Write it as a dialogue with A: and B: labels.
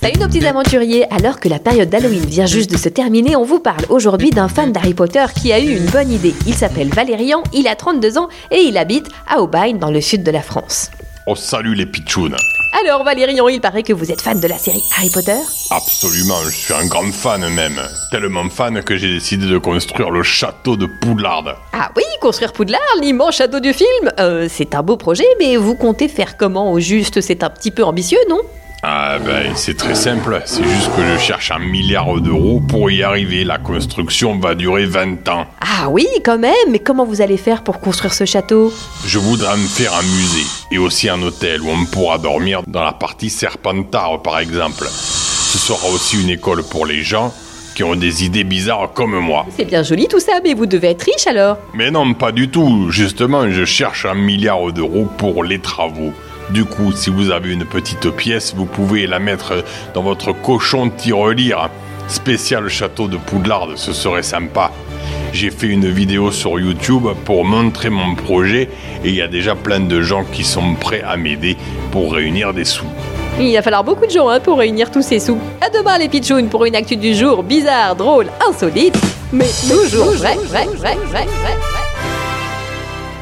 A: Salut nos petits aventuriers Alors que la période d'Halloween vient juste de se terminer, on vous parle aujourd'hui d'un fan d'Harry Potter qui a eu une bonne idée. Il s'appelle Valérian, il a 32 ans et il habite à Aubagne dans le sud de la France.
B: Oh salut les pitchounes
A: Alors Valérian, il paraît que vous êtes fan de la série Harry Potter?
B: Absolument, je suis un grand fan même. Tellement fan que j'ai décidé de construire le château de Poudlard.
A: Ah oui, construire Poudlard, l'immense château du film euh, C'est un beau projet, mais vous comptez faire comment? Au juste C'est un petit peu ambitieux, non?
B: Ah ben c'est très simple, c'est juste que je cherche un milliard d'euros pour y arriver. La construction va durer 20 ans.
A: Ah oui, quand même Mais comment vous allez faire pour construire ce château?
B: Je voudrais me faire un musée et aussi un hôtel où on pourra dormir dans la partie Serpentard par exemple. Ce sera aussi une école pour les gens qui ont des idées bizarres comme moi.
A: C'est bien joli tout ça, mais vous devez être riche alors
B: Mais non, pas du tout. Justement, je cherche un milliard d'euros pour les travaux. Du coup, si vous avez une petite pièce, vous pouvez la mettre dans votre cochon tirelire. Spécial château de Poudlard, ce serait sympa. J'ai fait une vidéo sur YouTube pour montrer mon projet et il y a déjà plein de gens qui sont prêts à m'aider pour réunir des sous.
A: Il va falloir beaucoup de gens hein, pour réunir tous ces sous. À demain les pitchounes pour une actu du jour bizarre, drôle, insolite, mais toujours vrai, vrai, vrai, vrai, vrai, vrai.